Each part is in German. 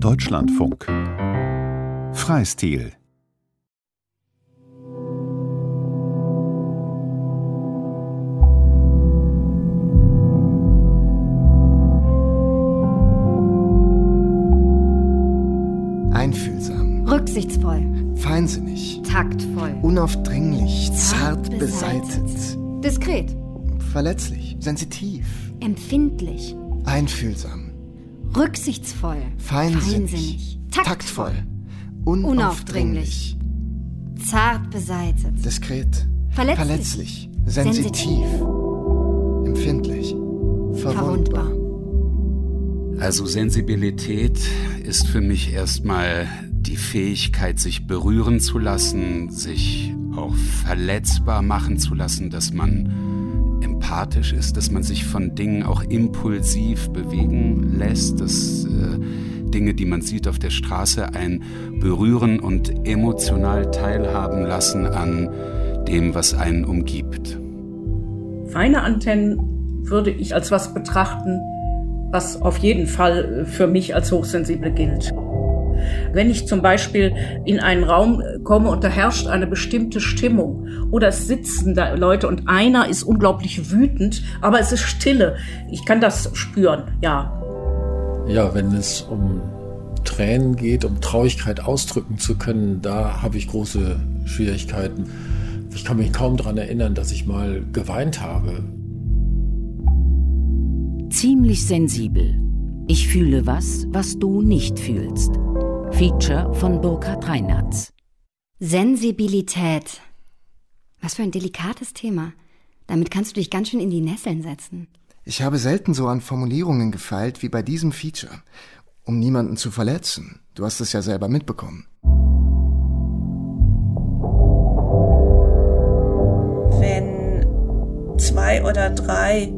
Deutschlandfunk. Freistil. Einfühlsam, Rücksichtsvoll, feinsinnig, taktvoll, unaufdringlich, zart Zart beseitet, diskret, verletzlich, sensitiv, empfindlich, einfühlsam, rücksichtsvoll, feinsinnig, taktvoll, unaufdringlich, zart beseitet, diskret, verletzlich, verletzlich, sensitiv, empfindlich, verwundbar. Also Sensibilität ist für mich erstmal die Fähigkeit, sich berühren zu lassen, sich auch verletzbar machen zu lassen, dass man empathisch ist, dass man sich von Dingen auch impulsiv bewegen lässt, dass äh, Dinge, die man sieht auf der Straße, einen berühren und emotional teilhaben lassen an dem, was einen umgibt. Feine Antennen würde ich als was betrachten, was auf jeden Fall für mich als hochsensibel gilt. Wenn ich zum Beispiel in einen Raum komme und da herrscht eine bestimmte Stimmung oder es sitzen da Leute und einer ist unglaublich wütend, aber es ist Stille. Ich kann das spüren, ja. Ja, wenn es um Tränen geht, um Traurigkeit ausdrücken zu können, da habe ich große Schwierigkeiten. Ich kann mich kaum daran erinnern, dass ich mal geweint habe. Ziemlich sensibel. Ich fühle was, was du nicht fühlst. Feature von Burkhard Reinhardt. Sensibilität. Was für ein delikates Thema. Damit kannst du dich ganz schön in die Nesseln setzen. Ich habe selten so an Formulierungen gefeilt wie bei diesem Feature, um niemanden zu verletzen. Du hast es ja selber mitbekommen. wenn zwei oder drei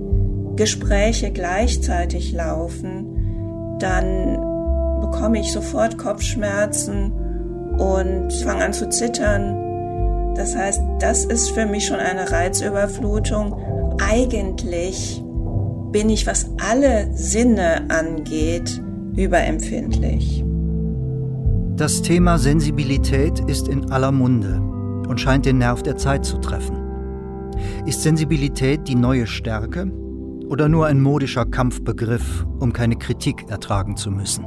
Gespräche gleichzeitig laufen, dann bekomme ich sofort Kopfschmerzen und fange an zu zittern. Das heißt, das ist für mich schon eine Reizüberflutung. Eigentlich bin ich, was alle Sinne angeht, überempfindlich. Das Thema Sensibilität ist in aller Munde und scheint den Nerv der Zeit zu treffen. Ist Sensibilität die neue Stärke oder nur ein modischer Kampfbegriff, um keine Kritik ertragen zu müssen?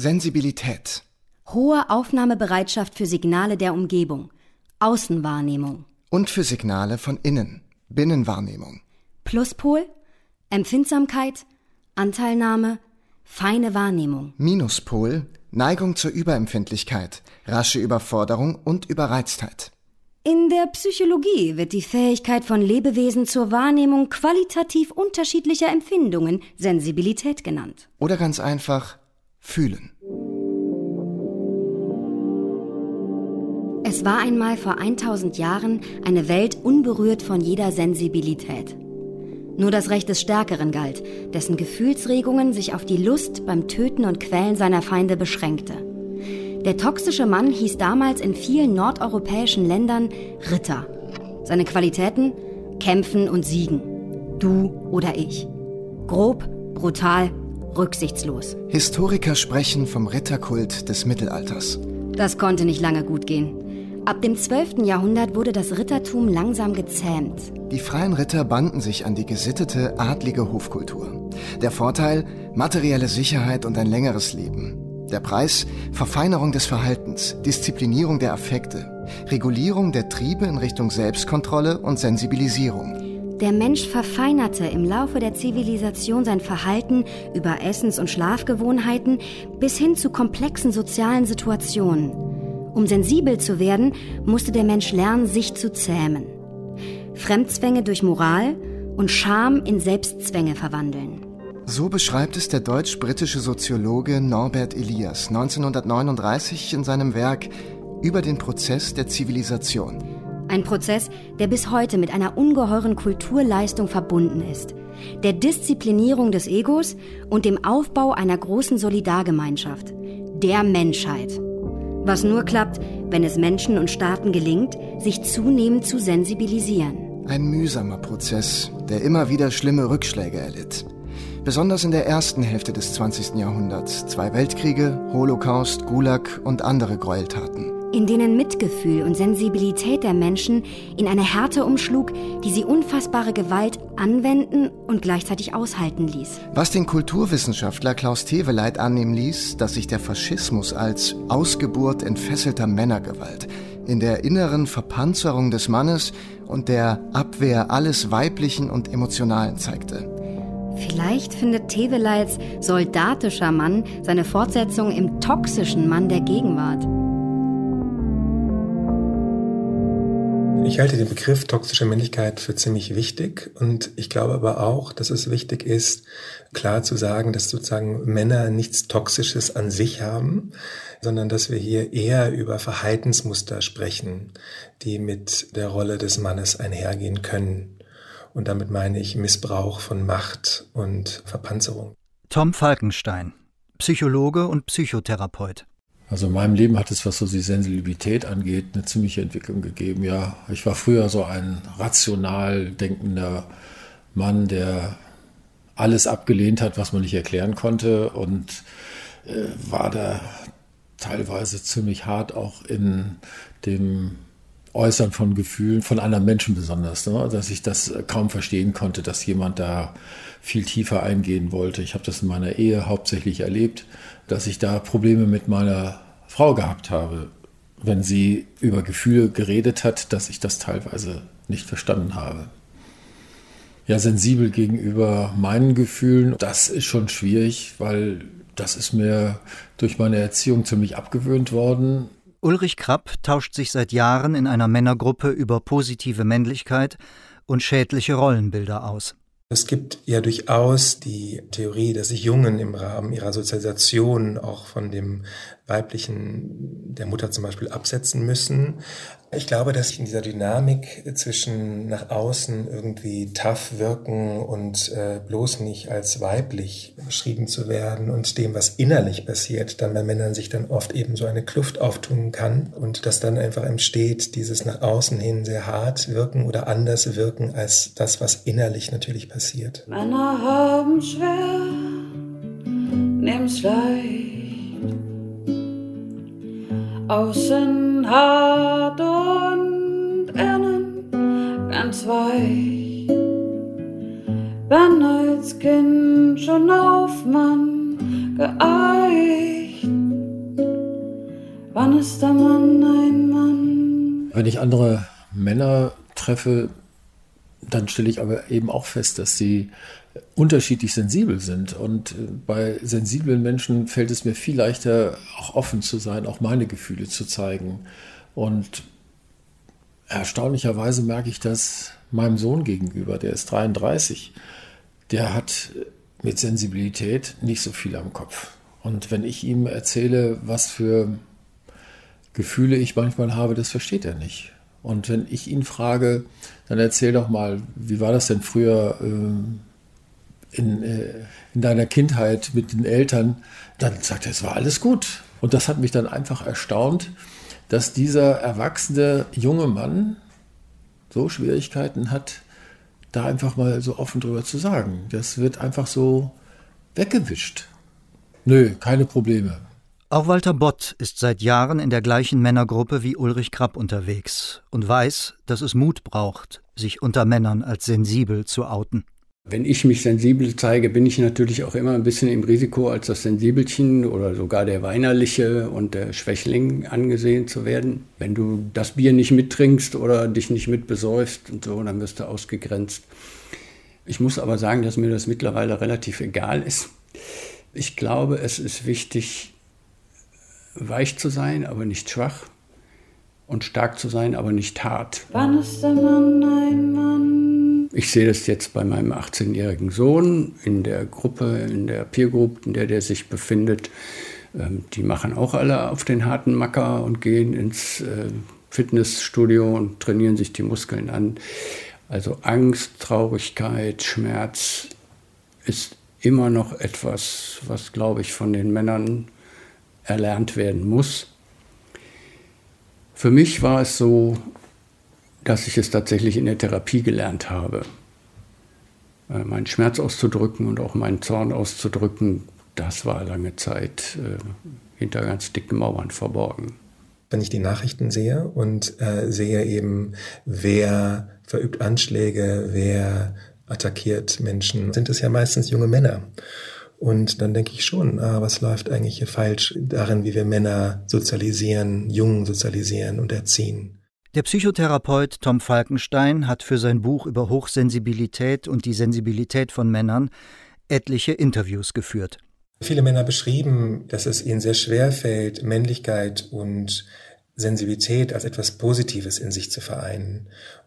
Sensibilität. Hohe Aufnahmebereitschaft für Signale der Umgebung. Außenwahrnehmung. Und für Signale von innen. Binnenwahrnehmung. Pluspol. Empfindsamkeit. Anteilnahme. Feine Wahrnehmung. Minuspol. Neigung zur Überempfindlichkeit, rasche Überforderung und Überreiztheit. In der Psychologie wird die Fähigkeit von Lebewesen zur Wahrnehmung qualitativ unterschiedlicher Empfindungen Sensibilität genannt. Oder ganz einfach fühlen. Es war einmal vor 1000 Jahren eine Welt unberührt von jeder Sensibilität. Nur das Recht des Stärkeren galt, dessen Gefühlsregungen sich auf die Lust beim Töten und Quälen seiner Feinde beschränkte. Der toxische Mann hieß damals in vielen nordeuropäischen Ländern Ritter. Seine Qualitäten? Kämpfen und siegen. Du oder ich. Grob, brutal, rücksichtslos. Historiker sprechen vom Ritterkult des Mittelalters. Das konnte nicht lange gut gehen. Ab dem 12. Jahrhundert wurde das Rittertum langsam gezähmt. Die freien Ritter banden sich an die gesittete, adlige Hofkultur. Der Vorteil? Materielle Sicherheit und ein längeres Leben. Der Preis? Verfeinerung des Verhaltens, Disziplinierung der Affekte, Regulierung der Triebe in Richtung Selbstkontrolle und Sensibilisierung. Der Mensch verfeinerte im Laufe der Zivilisation sein Verhalten über Essens- und Schlafgewohnheiten bis hin zu komplexen sozialen Situationen. Um sensibel zu werden, musste der Mensch lernen, sich zu zähmen. Fremdzwänge durch Moral und Scham in Selbstzwänge verwandeln. So beschreibt es der deutsch-britische Soziologe Norbert Elias 1939 in seinem Werk über den Prozess der Zivilisation. Ein Prozess, der bis heute mit einer ungeheuren Kulturleistung verbunden ist. Der Disziplinierung des Egos und dem Aufbau einer großen Solidargemeinschaft. Der Menschheit. Was nur klappt, wenn es Menschen und Staaten gelingt, sich zunehmend zu sensibilisieren. Ein mühsamer Prozess, der immer wieder schlimme Rückschläge erlitt. Besonders in der ersten Hälfte des 20. Jahrhunderts. Zwei Weltkriege, Holocaust, Gulag und andere Gräueltaten. In denen Mitgefühl und Sensibilität der Menschen in eine Härte umschlug, die sie unfassbare Gewalt anwenden und gleichzeitig aushalten ließ. Was den Kulturwissenschaftler Klaus Teweleit annehmen ließ, dass sich der Faschismus als Ausgeburt entfesselter Männergewalt in der inneren Verpanzerung des Mannes und der Abwehr alles Weiblichen und Emotionalen zeigte. Vielleicht findet Teweleits soldatischer Mann seine Fortsetzung im toxischen Mann der Gegenwart. Ich halte den Begriff toxische Männlichkeit für ziemlich wichtig und ich glaube aber auch, dass es wichtig ist, klar zu sagen, dass sozusagen Männer nichts Toxisches an sich haben, sondern dass wir hier eher über Verhaltensmuster sprechen, die mit der Rolle des Mannes einhergehen können. Und damit meine ich Missbrauch von Macht und Verpanzerung. Tom Falkenstein, Psychologe und Psychotherapeut. Also in meinem Leben hat es, was so die Sensibilität angeht, eine ziemliche Entwicklung gegeben. Ja, ich war früher so ein rational denkender Mann, der alles abgelehnt hat, was man nicht erklären konnte und äh, war da teilweise ziemlich hart auch in dem Äußern von Gefühlen von anderen Menschen besonders, ne? dass ich das kaum verstehen konnte, dass jemand da viel tiefer eingehen wollte. Ich habe das in meiner Ehe hauptsächlich erlebt, dass ich da Probleme mit meiner Frau gehabt habe, wenn sie über Gefühle geredet hat, dass ich das teilweise nicht verstanden habe. Ja, sensibel gegenüber meinen Gefühlen, das ist schon schwierig, weil das ist mir durch meine Erziehung ziemlich abgewöhnt worden. Ulrich Krapp tauscht sich seit Jahren in einer Männergruppe über positive Männlichkeit und schädliche Rollenbilder aus. Es gibt ja durchaus die Theorie, dass sich Jungen im Rahmen ihrer Sozialisation auch von dem weiblichen, der Mutter zum Beispiel, absetzen müssen. Ich glaube, dass in dieser Dynamik zwischen nach außen irgendwie tough wirken und äh, bloß nicht als weiblich beschrieben zu werden und dem, was innerlich passiert, dann bei Männern sich dann oft eben so eine Kluft auftun kann und dass dann einfach entsteht, dieses nach außen hin sehr hart wirken oder anders wirken als das, was innerlich natürlich passiert. Männer haben schwer, nimm's leicht Außen hart und innen ganz weich. Bin als Kind schon auf Mann geeicht. Wann ist der Mann ein Mann? Wenn ich andere Männer treffe, dann stelle ich aber eben auch fest, dass sie unterschiedlich sensibel sind. Und äh, bei sensiblen Menschen fällt es mir viel leichter, auch offen zu sein, auch meine Gefühle zu zeigen. Und erstaunlicherweise merke ich das meinem Sohn gegenüber, der ist 33. Der hat mit Sensibilität nicht so viel am Kopf. Und wenn ich ihm erzähle, was für Gefühle ich manchmal habe, das versteht er nicht. Und wenn ich ihn frage, dann erzähl doch mal, wie war das denn früher? Äh, in, äh, in deiner Kindheit mit den Eltern, dann sagt er, es war alles gut. Und das hat mich dann einfach erstaunt, dass dieser erwachsene junge Mann so Schwierigkeiten hat, da einfach mal so offen drüber zu sagen. Das wird einfach so weggewischt. Nö, keine Probleme. Auch Walter Bott ist seit Jahren in der gleichen Männergruppe wie Ulrich Krapp unterwegs und weiß, dass es Mut braucht, sich unter Männern als sensibel zu outen. Wenn ich mich sensibel zeige, bin ich natürlich auch immer ein bisschen im Risiko, als das Sensibelchen oder sogar der Weinerliche und der Schwächling angesehen zu werden. Wenn du das Bier nicht mittrinkst oder dich nicht mitbesäufst und so, dann wirst du ausgegrenzt. Ich muss aber sagen, dass mir das mittlerweile relativ egal ist. Ich glaube, es ist wichtig, weich zu sein, aber nicht schwach und stark zu sein, aber nicht hart. Wann ist der Mann ein Mann? Ich sehe das jetzt bei meinem 18-jährigen Sohn in der Gruppe, in der Peer Group, in der der sich befindet. Ähm, die machen auch alle auf den harten Macker und gehen ins äh, Fitnessstudio und trainieren sich die Muskeln an. Also Angst, Traurigkeit, Schmerz ist immer noch etwas, was, glaube ich, von den Männern erlernt werden muss. Für mich war es so, dass ich es tatsächlich in der Therapie gelernt habe. Äh, meinen Schmerz auszudrücken und auch meinen Zorn auszudrücken, das war lange Zeit äh, hinter ganz dicken Mauern verborgen. Wenn ich die Nachrichten sehe und äh, sehe eben, wer verübt Anschläge, wer attackiert Menschen, sind es ja meistens junge Männer. Und dann denke ich schon, ah, was läuft eigentlich hier falsch darin, wie wir Männer sozialisieren, Jungen sozialisieren und erziehen. Der Psychotherapeut Tom Falkenstein hat für sein Buch über Hochsensibilität und die Sensibilität von Männern etliche Interviews geführt. Viele Männer beschrieben, dass es ihnen sehr schwer fällt, Männlichkeit und Sensibilität als etwas Positives in sich zu vereinen,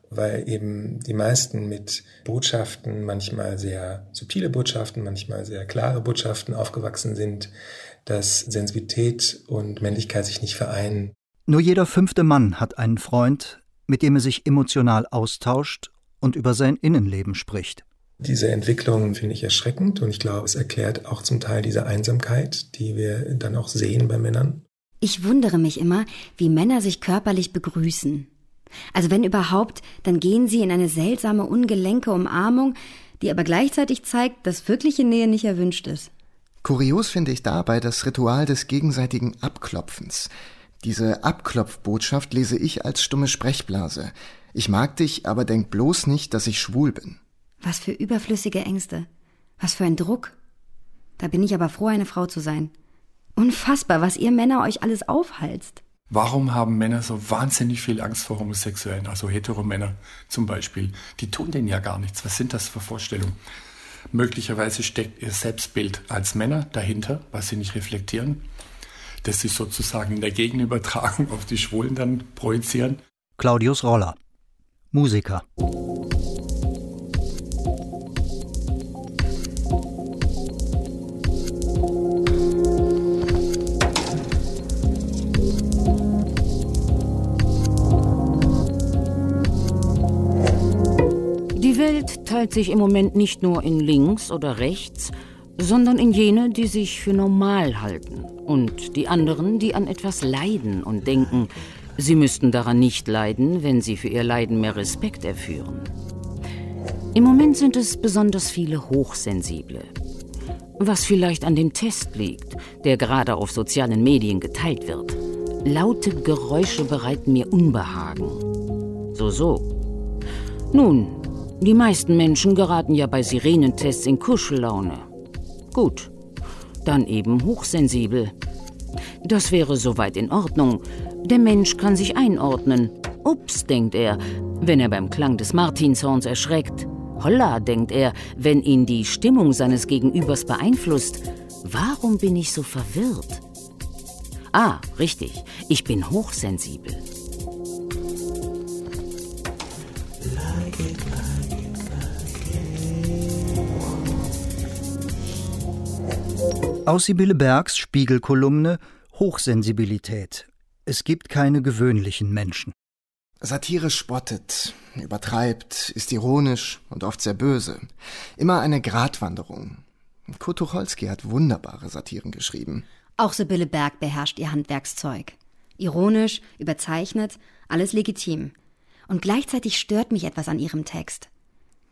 weil eben die meisten mit Botschaften, manchmal sehr subtile Botschaften, manchmal sehr klare Botschaften aufgewachsen sind, dass Sensibilität und Männlichkeit sich nicht vereinen. Nur jeder fünfte Mann hat einen Freund, mit dem er sich emotional austauscht und über sein Innenleben spricht. Diese Entwicklung finde ich erschreckend und ich glaube, es erklärt auch zum Teil diese Einsamkeit, die wir dann auch sehen bei Männern. Ich wundere mich immer, wie Männer sich körperlich begrüßen. Also wenn überhaupt, dann gehen sie in eine seltsame, ungelenke Umarmung, die aber gleichzeitig zeigt, dass wirkliche Nähe nicht erwünscht ist. Kurios finde ich dabei das Ritual des gegenseitigen Abklopfens. Diese Abklopfbotschaft lese ich als stumme Sprechblase. Ich mag dich, aber denk bloß nicht, dass ich schwul bin. Was für überflüssige Ängste. Was für ein Druck. Da bin ich aber froh, eine Frau zu sein. Unfassbar, was ihr Männer euch alles aufhalst. Warum haben Männer so wahnsinnig viel Angst vor Homosexuellen, also Heteromänner zum Beispiel? Die tun denen ja gar nichts. Was sind das für Vorstellungen? Möglicherweise steckt ihr Selbstbild als Männer dahinter, was sie nicht reflektieren das sich sozusagen in der Gegenübertragung auf die Schwulen dann projizieren. Claudius Roller, Musiker. Die Welt teilt sich im Moment nicht nur in links oder rechts, sondern in jene, die sich für normal halten und die anderen, die an etwas leiden und denken, sie müssten daran nicht leiden, wenn sie für ihr Leiden mehr Respekt erführen. Im Moment sind es besonders viele Hochsensible. Was vielleicht an dem Test liegt, der gerade auf sozialen Medien geteilt wird. Laute Geräusche bereiten mir Unbehagen. So, so. Nun, die meisten Menschen geraten ja bei Sirenentests in Kuschellaune. Gut, dann eben hochsensibel. Das wäre soweit in Ordnung. Der Mensch kann sich einordnen. Ups, denkt er, wenn er beim Klang des Martinshorns erschreckt. Holla, denkt er, wenn ihn die Stimmung seines Gegenübers beeinflusst. Warum bin ich so verwirrt? Ah, richtig, ich bin hochsensibel. Aus Sibylle Bergs Spiegelkolumne Hochsensibilität. Es gibt keine gewöhnlichen Menschen. Satire spottet, übertreibt, ist ironisch und oft sehr böse. Immer eine Gratwanderung. Kurt Tucholsky hat wunderbare Satiren geschrieben. Auch Sibylle Berg beherrscht ihr Handwerkszeug. Ironisch, überzeichnet, alles legitim. Und gleichzeitig stört mich etwas an ihrem Text.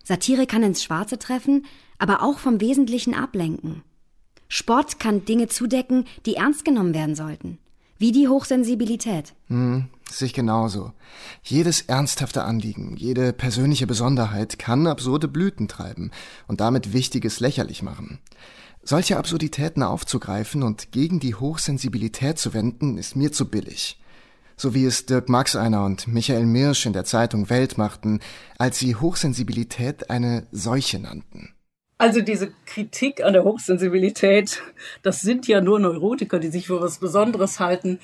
Satire kann ins Schwarze treffen, aber auch vom Wesentlichen ablenken. Sport kann Dinge zudecken, die ernst genommen werden sollten. Wie die Hochsensibilität. Hm, sich genauso. Jedes ernsthafte Anliegen, jede persönliche Besonderheit kann absurde Blüten treiben und damit Wichtiges lächerlich machen. Solche Absurditäten aufzugreifen und gegen die Hochsensibilität zu wenden, ist mir zu billig. So wie es Dirk Maxeiner und Michael Mirsch in der Zeitung Welt machten, als sie Hochsensibilität eine Seuche nannten. Also diese Kritik an der Hochsensibilität, das sind ja nur Neurotiker, die sich für was Besonderes halten.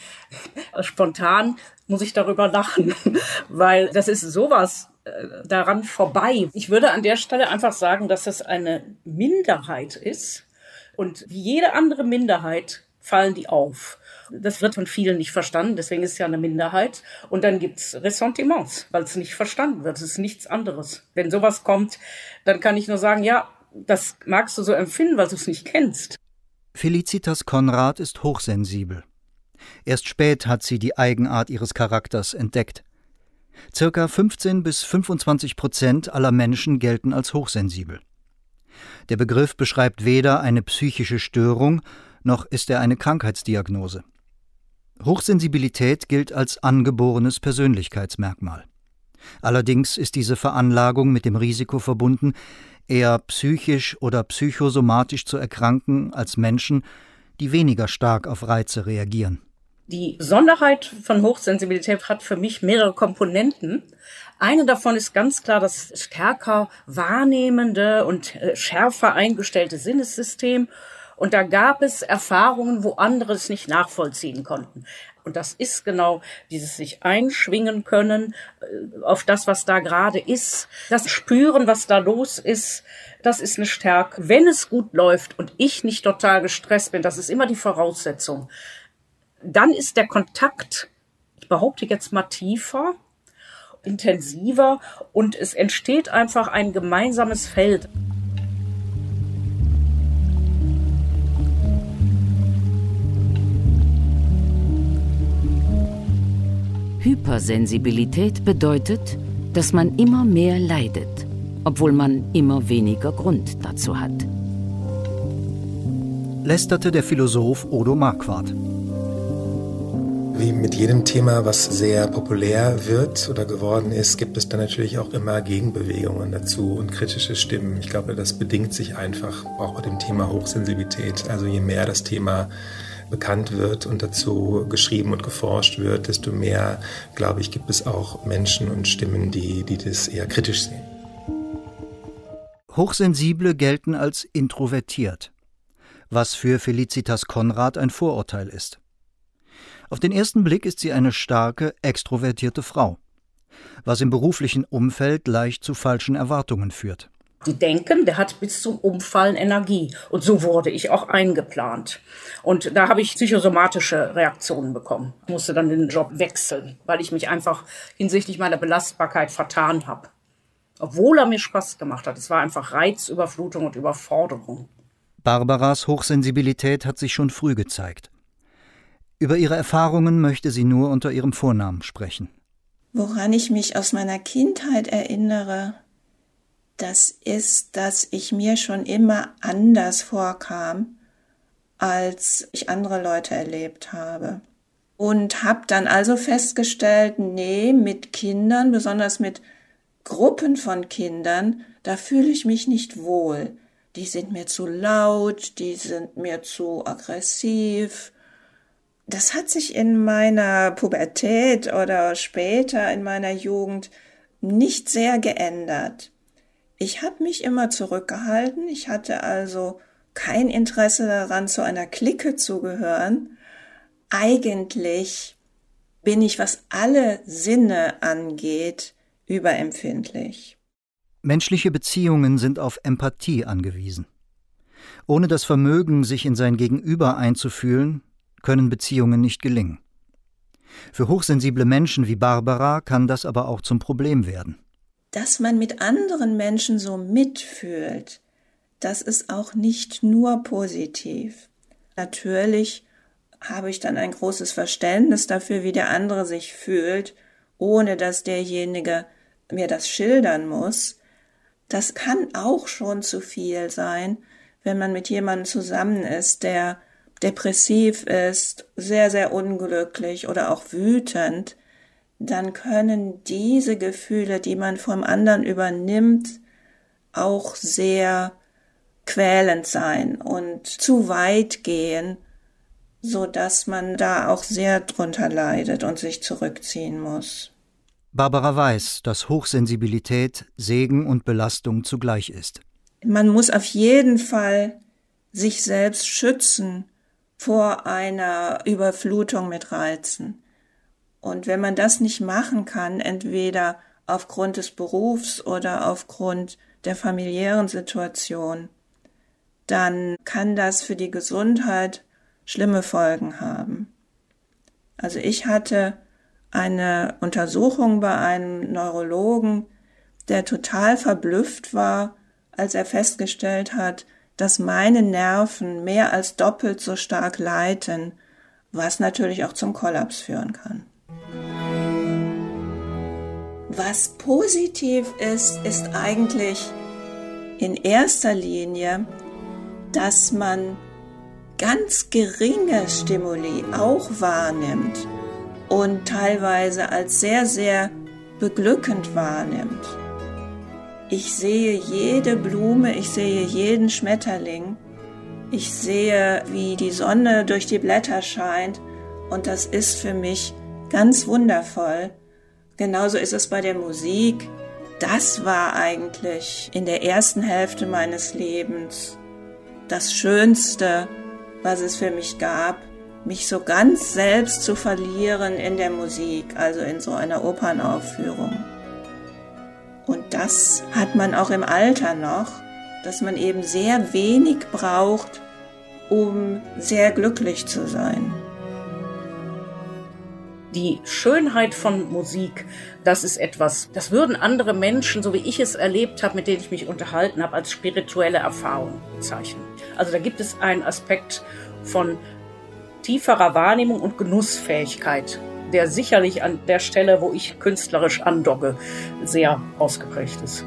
Spontan muss ich darüber lachen, weil das ist sowas äh, daran vorbei. Ich würde an der Stelle einfach sagen, dass das eine Minderheit ist und wie jede andere Minderheit fallen die auf. Das wird von vielen nicht verstanden, deswegen ist es ja eine Minderheit. Und dann gibt's Ressentiments, weil es nicht verstanden wird. Es ist nichts anderes. Wenn sowas kommt, dann kann ich nur sagen, ja, das magst du so empfinden, weil du es nicht kennst. Felicitas Konrad ist hochsensibel. Erst spät hat sie die Eigenart ihres Charakters entdeckt. Circa 15 bis 25 Prozent aller Menschen gelten als hochsensibel. Der Begriff beschreibt weder eine psychische Störung, noch ist er eine Krankheitsdiagnose. Hochsensibilität gilt als angeborenes Persönlichkeitsmerkmal. Allerdings ist diese Veranlagung mit dem Risiko verbunden, eher psychisch oder psychosomatisch zu erkranken als Menschen, die weniger stark auf Reize reagieren. Die Sonderheit von Hochsensibilität hat für mich mehrere Komponenten. Eine davon ist ganz klar das stärker wahrnehmende und äh, schärfer eingestellte Sinnessystem. Und da gab es Erfahrungen, wo andere es nicht nachvollziehen konnten. Und das ist genau dieses sich einschwingen können äh, auf das, was da gerade ist, das Spüren, was da los ist. Das ist eine Stärke. Wenn es gut läuft und ich nicht total gestresst bin, das ist immer die Voraussetzung. Dann ist der Kontakt, ich behaupte jetzt mal tiefer, intensiver und es entsteht einfach ein gemeinsames Feld. Hypersensibilität bedeutet, dass man immer mehr leidet, obwohl man immer weniger Grund dazu hat. Lästerte der Philosoph Odo Marquardt. Wie mit jedem Thema, was sehr populär wird oder geworden ist, gibt es dann natürlich auch immer Gegenbewegungen dazu und kritische Stimmen. Ich glaube, das bedingt sich einfach auch bei dem Thema Hochsensibilität. Also je mehr das Thema bekannt wird und dazu geschrieben und geforscht wird, desto mehr, glaube ich, gibt es auch Menschen und Stimmen, die, die das eher kritisch sehen. Hochsensible gelten als introvertiert, was für Felicitas Konrad ein Vorurteil ist. Auf den ersten Blick ist sie eine starke, extrovertierte Frau, was im beruflichen Umfeld leicht zu falschen Erwartungen führt. Die denken, der hat bis zum Umfallen Energie. Und so wurde ich auch eingeplant. Und da habe ich psychosomatische Reaktionen bekommen. Ich musste dann den Job wechseln, weil ich mich einfach hinsichtlich meiner Belastbarkeit vertan habe. Obwohl er mir Spaß gemacht hat. Es war einfach Reizüberflutung und Überforderung. Barbaras Hochsensibilität hat sich schon früh gezeigt. Über ihre Erfahrungen möchte sie nur unter ihrem Vornamen sprechen. Woran ich mich aus meiner Kindheit erinnere, das ist, dass ich mir schon immer anders vorkam, als ich andere Leute erlebt habe. Und habe dann also festgestellt, nee, mit Kindern, besonders mit Gruppen von Kindern, da fühle ich mich nicht wohl. Die sind mir zu laut, die sind mir zu aggressiv, das hat sich in meiner Pubertät oder später in meiner Jugend nicht sehr geändert. Ich habe mich immer zurückgehalten, ich hatte also kein Interesse daran, zu einer Clique zu gehören. Eigentlich bin ich, was alle Sinne angeht, überempfindlich. Menschliche Beziehungen sind auf Empathie angewiesen. Ohne das Vermögen, sich in sein Gegenüber einzufühlen, können Beziehungen nicht gelingen. Für hochsensible Menschen wie Barbara kann das aber auch zum Problem werden. Dass man mit anderen Menschen so mitfühlt, das ist auch nicht nur positiv. Natürlich habe ich dann ein großes Verständnis dafür, wie der andere sich fühlt, ohne dass derjenige mir das schildern muss. Das kann auch schon zu viel sein, wenn man mit jemandem zusammen ist, der depressiv ist, sehr, sehr unglücklich oder auch wütend, dann können diese Gefühle, die man vom anderen übernimmt, auch sehr quälend sein und zu weit gehen, so dass man da auch sehr drunter leidet und sich zurückziehen muss. Barbara weiß, dass Hochsensibilität Segen und Belastung zugleich ist. Man muss auf jeden Fall sich selbst schützen vor einer Überflutung mit Reizen. Und wenn man das nicht machen kann, entweder aufgrund des Berufs oder aufgrund der familiären Situation, dann kann das für die Gesundheit schlimme Folgen haben. Also ich hatte eine Untersuchung bei einem Neurologen, der total verblüfft war, als er festgestellt hat, dass meine Nerven mehr als doppelt so stark leiten, was natürlich auch zum Kollaps führen kann. Was positiv ist, ist eigentlich in erster Linie, dass man ganz geringe Stimuli auch wahrnimmt und teilweise als sehr, sehr beglückend wahrnimmt. Ich sehe jede Blume, ich sehe jeden Schmetterling, ich sehe, wie die Sonne durch die Blätter scheint und das ist für mich ganz wundervoll. Genauso ist es bei der Musik. Das war eigentlich in der ersten Hälfte meines Lebens das Schönste, was es für mich gab, mich so ganz selbst zu verlieren in der Musik, also in so einer Opernaufführung. Und das hat man auch im Alter noch, dass man eben sehr wenig braucht, um sehr glücklich zu sein. Die Schönheit von Musik, das ist etwas, das würden andere Menschen, so wie ich es erlebt habe, mit denen ich mich unterhalten habe, als spirituelle Erfahrung bezeichnen. Also da gibt es einen Aspekt von tieferer Wahrnehmung und Genussfähigkeit, der sicherlich an der Stelle, wo ich künstlerisch andocke, sehr ausgeprägt ist.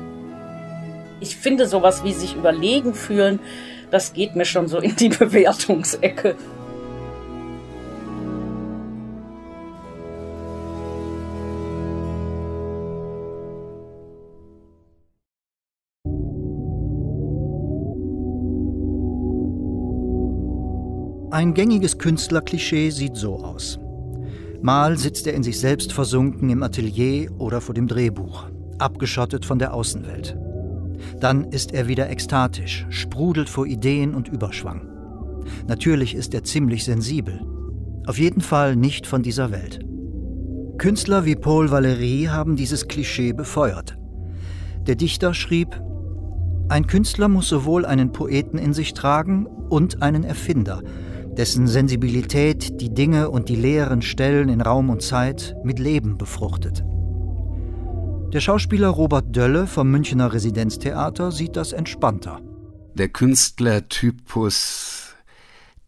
Ich finde sowas wie sich überlegen fühlen, das geht mir schon so in die Bewertungsecke. Ein gängiges Künstlerklischee sieht so aus. Mal sitzt er in sich selbst versunken im Atelier oder vor dem Drehbuch, abgeschottet von der Außenwelt. Dann ist er wieder ekstatisch, sprudelt vor Ideen und Überschwang. Natürlich ist er ziemlich sensibel. Auf jeden Fall nicht von dieser Welt. Künstler wie Paul Valéry haben dieses Klischee befeuert. Der Dichter schrieb, ein Künstler muss sowohl einen Poeten in sich tragen und einen Erfinder, dessen Sensibilität die Dinge und die leeren Stellen in Raum und Zeit mit Leben befruchtet. Der Schauspieler Robert Dölle vom Münchner Residenztheater sieht das entspannter. Der Künstlertypus,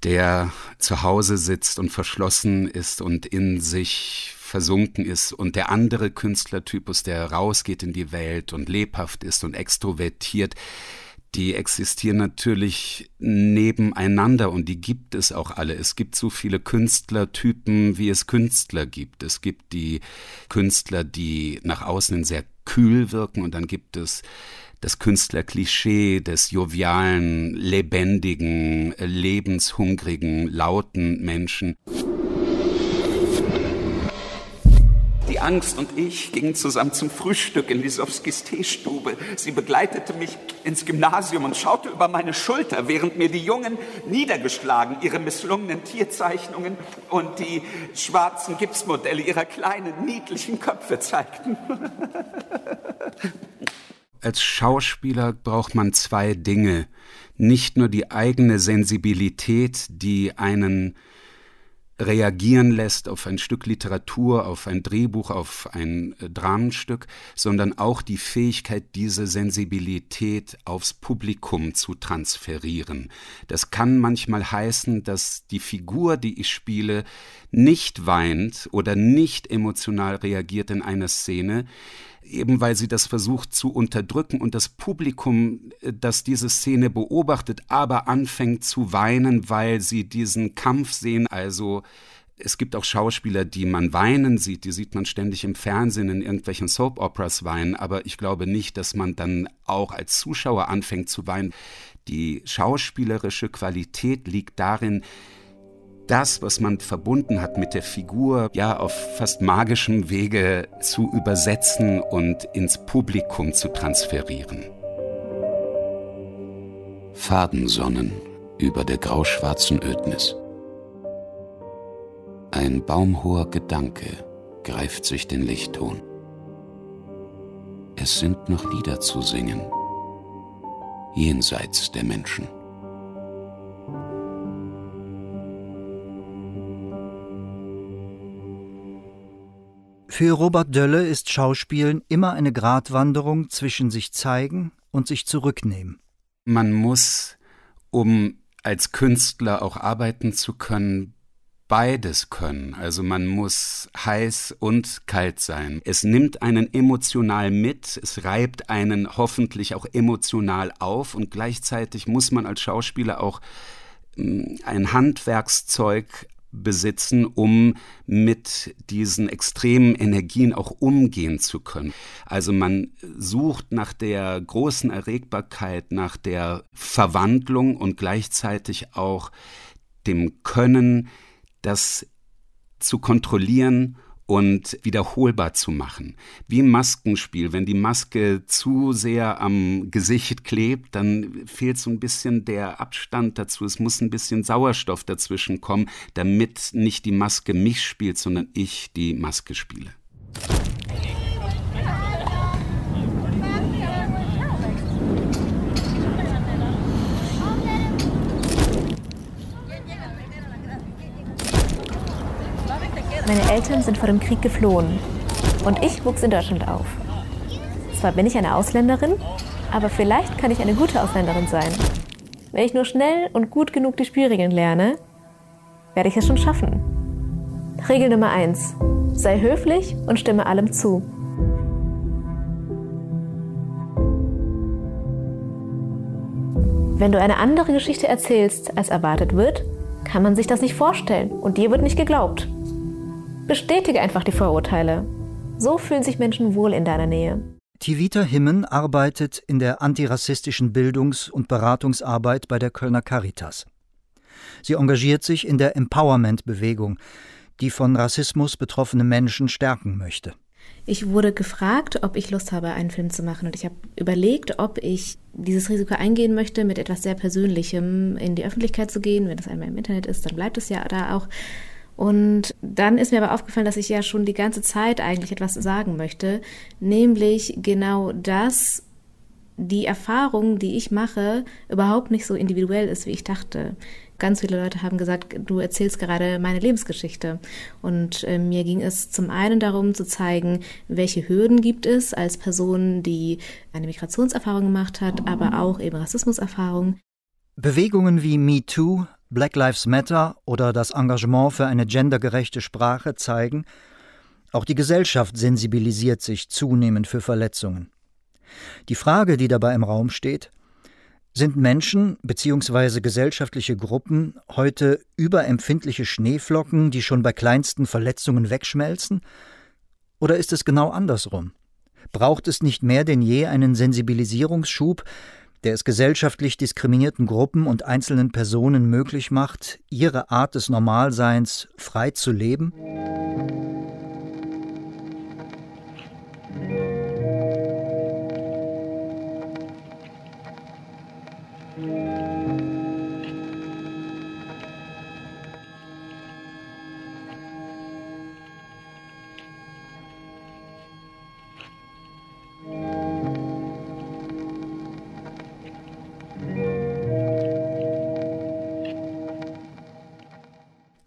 der zu Hause sitzt und verschlossen ist und in sich versunken ist und der andere Künstlertypus, der rausgeht in die Welt und lebhaft ist und extrovertiert, die existieren natürlich nebeneinander und die gibt es auch alle. Es gibt so viele Künstlertypen, wie es Künstler gibt. Es gibt die Künstler, die nach außen sehr kühl wirken und dann gibt es das Künstlerklischee des jovialen, lebendigen, lebenshungrigen, lauten Menschen. Angst und ich gingen zusammen zum Frühstück in Lisowskis Teestube. Sie begleitete mich ins Gymnasium und schaute über meine Schulter, während mir die Jungen niedergeschlagen ihre misslungenen Tierzeichnungen und die schwarzen Gipsmodelle ihrer kleinen, niedlichen Köpfe zeigten. Als Schauspieler braucht man zwei Dinge. Nicht nur die eigene Sensibilität, die einen reagieren lässt auf ein Stück Literatur, auf ein Drehbuch, auf ein äh, Dramenstück, sondern auch die Fähigkeit, diese Sensibilität aufs Publikum zu transferieren. Das kann manchmal heißen, dass die Figur, die ich spiele, nicht weint oder nicht emotional reagiert in einer Szene, eben weil sie das versucht zu unterdrücken und das Publikum, äh, das diese Szene beobachtet, aber anfängt zu weinen, weil sie diesen Kampf sehen. Also es gibt auch Schauspieler, die man weinen sieht, die sieht man ständig im Fernsehen in irgendwelchen Soap Operas weinen, aber ich glaube nicht, dass man dann auch als Zuschauer anfängt zu weinen. Die schauspielerische Qualität liegt darin, das, was man verbunden hat mit der Figur, ja auf fast magischem Wege zu übersetzen und ins Publikum zu transferieren. Fadensonnen über der grauschwarzen Ödnis. Ein baumhoher Gedanke greift sich den Lichtton. Es sind noch Lieder zu singen, jenseits der Menschen. Für Robert Dölle ist Schauspielen immer eine Gratwanderung zwischen sich zeigen und sich zurücknehmen. Man muss, um als Künstler auch arbeiten zu können, beides können. Also man muss heiß und kalt sein. Es nimmt einen emotional mit, es reibt einen hoffentlich auch emotional auf und gleichzeitig muss man als Schauspieler auch hm, ein Handwerkszeug besitzen, um mit diesen extremen Energien auch umgehen zu können. Also man sucht nach der großen Erregbarkeit, nach der Verwandlung und gleichzeitig auch dem Können, das zu kontrollieren und wiederholbar zu machen. Wie im Maskenspiel, wenn die Maske zu sehr am Gesicht klebt, dann fehlt so ein bisschen der Abstand dazu. Es muss ein bisschen Sauerstoff dazwischen kommen, damit nicht die Maske mich spielt, sondern ich die Maske spiele. Meine Eltern sind vor dem Krieg geflohen und ich wuchs in Deutschland auf. Zwar bin ich eine Ausländerin, aber vielleicht kann ich eine gute Ausländerin sein. Wenn ich nur schnell und gut genug die Spielregeln lerne, werde ich es schon schaffen. Regel Nummer 1. Sei höflich und stimme allem zu. Wenn du eine andere Geschichte erzählst, als erwartet wird, kann man sich das nicht vorstellen und dir wird nicht geglaubt. Bestätige einfach die Vorurteile. So fühlen sich Menschen wohl in deiner Nähe. Tivita Himmen arbeitet in der antirassistischen Bildungs- und Beratungsarbeit bei der Kölner Caritas. Sie engagiert sich in der Empowerment-Bewegung, die von Rassismus betroffene Menschen stärken möchte. Ich wurde gefragt, ob ich Lust habe, einen Film zu machen. Und ich habe überlegt, ob ich dieses Risiko eingehen möchte, mit etwas sehr Persönlichem in die Öffentlichkeit zu gehen. Wenn das einmal im Internet ist, dann bleibt es ja da auch. Und dann ist mir aber aufgefallen, dass ich ja schon die ganze Zeit eigentlich etwas sagen möchte, nämlich genau das, die Erfahrung, die ich mache, überhaupt nicht so individuell ist, wie ich dachte. Ganz viele Leute haben gesagt, du erzählst gerade meine Lebensgeschichte. Und äh, mir ging es zum einen darum zu zeigen, welche Hürden gibt es als Person, die eine Migrationserfahrung gemacht hat, aber auch eben Rassismuserfahrung. Bewegungen wie MeToo Black Lives Matter oder das Engagement für eine gendergerechte Sprache zeigen, auch die Gesellschaft sensibilisiert sich zunehmend für Verletzungen. Die Frage, die dabei im Raum steht, sind Menschen bzw. gesellschaftliche Gruppen heute überempfindliche Schneeflocken, die schon bei kleinsten Verletzungen wegschmelzen? Oder ist es genau andersrum? Braucht es nicht mehr denn je einen Sensibilisierungsschub, der es gesellschaftlich diskriminierten Gruppen und einzelnen Personen möglich macht, ihre Art des Normalseins frei zu leben?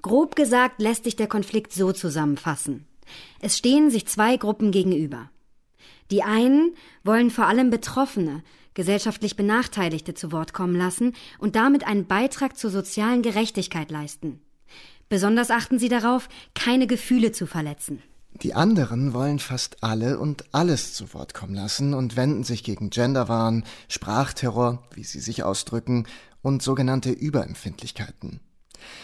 Grob gesagt lässt sich der Konflikt so zusammenfassen. Es stehen sich zwei Gruppen gegenüber. Die einen wollen vor allem Betroffene, gesellschaftlich Benachteiligte zu Wort kommen lassen und damit einen Beitrag zur sozialen Gerechtigkeit leisten. Besonders achten sie darauf, keine Gefühle zu verletzen. Die anderen wollen fast alle und alles zu Wort kommen lassen und wenden sich gegen Genderwahn, Sprachterror, wie sie sich ausdrücken, und sogenannte Überempfindlichkeiten.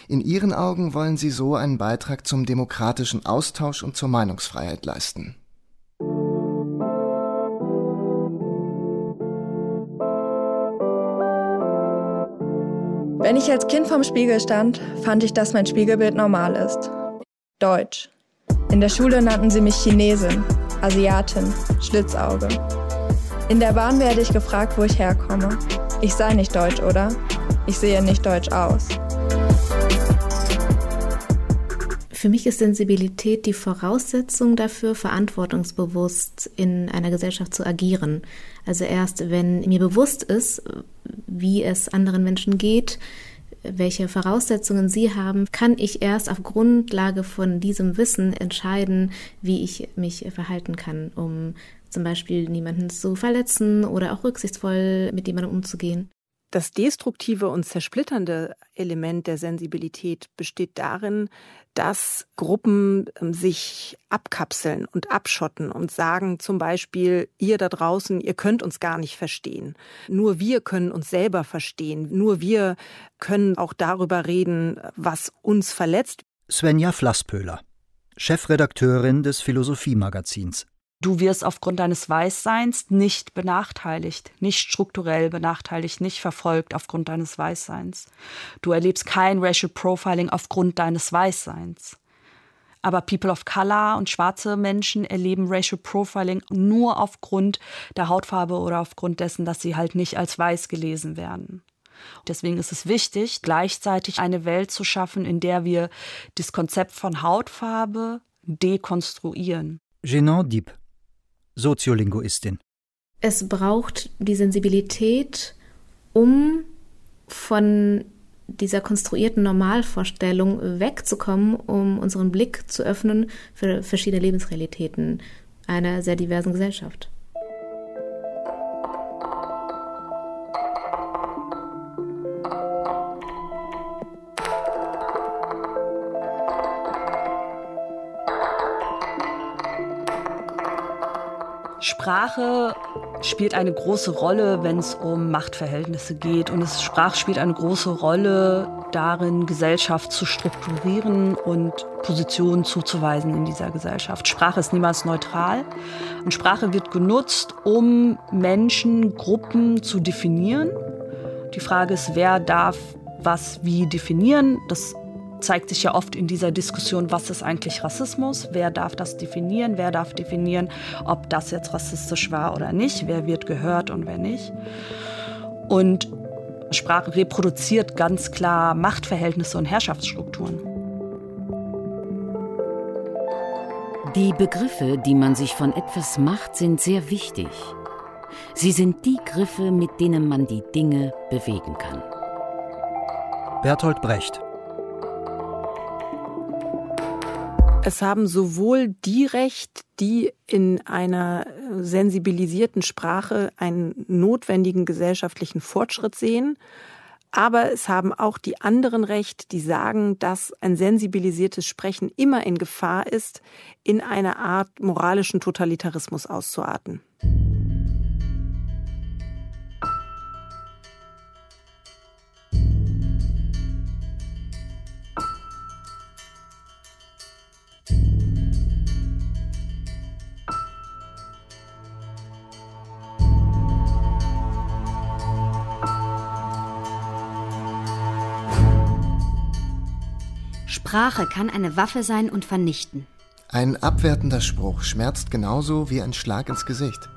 In ihren Augen wollen sie so einen Beitrag zum demokratischen Austausch und zur Meinungsfreiheit leisten. Wenn ich als Kind vorm Spiegel stand, fand ich, dass mein Spiegelbild normal ist. Deutsch. In der Schule nannten sie mich Chinesin, Asiatin, Schlitzauge. In der Bahn werde ich gefragt, wo ich herkomme. Ich sei nicht deutsch, oder? Ich sehe nicht deutsch aus. Für mich ist Sensibilität die Voraussetzung dafür, verantwortungsbewusst in einer Gesellschaft zu agieren. Also erst, wenn mir bewusst ist, wie es anderen Menschen geht, welche Voraussetzungen sie haben, kann ich erst auf Grundlage von diesem Wissen entscheiden, wie ich mich verhalten kann, um zum Beispiel niemanden zu verletzen oder auch rücksichtsvoll mit jemandem umzugehen. Das destruktive und zersplitternde Element der Sensibilität besteht darin, dass Gruppen ähm, sich abkapseln und abschotten und sagen zum Beispiel, ihr da draußen, ihr könnt uns gar nicht verstehen. Nur wir können uns selber verstehen. Nur wir können auch darüber reden, was uns verletzt. Svenja Flasspöhler, Chefredakteurin des Philosophiemagazins. Du wirst aufgrund deines Weißseins nicht benachteiligt, nicht strukturell benachteiligt, nicht verfolgt aufgrund deines Weißseins. Du erlebst kein Racial Profiling aufgrund deines Weißseins. Aber People of Color und schwarze Menschen erleben Racial Profiling nur aufgrund der Hautfarbe oder aufgrund dessen, dass sie halt nicht als weiß gelesen werden. Deswegen ist es wichtig, gleichzeitig eine Welt zu schaffen, in der wir das Konzept von Hautfarbe dekonstruieren. Genant Dieb Soziolinguistin. Es braucht die Sensibilität, um von dieser konstruierten Normalvorstellung wegzukommen, um unseren Blick zu öffnen für verschiedene Lebensrealitäten einer sehr diversen Gesellschaft. Sprache spielt eine große Rolle, wenn es um Machtverhältnisse geht. Und es, Sprache spielt eine große Rolle darin, Gesellschaft zu strukturieren und Positionen zuzuweisen in dieser Gesellschaft. Sprache ist niemals neutral. Und Sprache wird genutzt, um Menschen, Gruppen zu definieren. Die Frage ist, wer darf was wie definieren. Das zeigt sich ja oft in dieser Diskussion, was ist eigentlich Rassismus, wer darf das definieren, wer darf definieren, ob das jetzt rassistisch war oder nicht, wer wird gehört und wer nicht. Und Sprache reproduziert ganz klar Machtverhältnisse und Herrschaftsstrukturen. Die Begriffe, die man sich von etwas macht, sind sehr wichtig. Sie sind die Griffe, mit denen man die Dinge bewegen kann. Bertolt Brecht Es haben sowohl die Recht, die in einer sensibilisierten Sprache einen notwendigen gesellschaftlichen Fortschritt sehen, aber es haben auch die anderen Recht, die sagen, dass ein sensibilisiertes Sprechen immer in Gefahr ist, in eine Art moralischen Totalitarismus auszuarten. Sprache kann eine Waffe sein und vernichten. Ein abwertender Spruch schmerzt genauso wie ein Schlag ins Gesicht.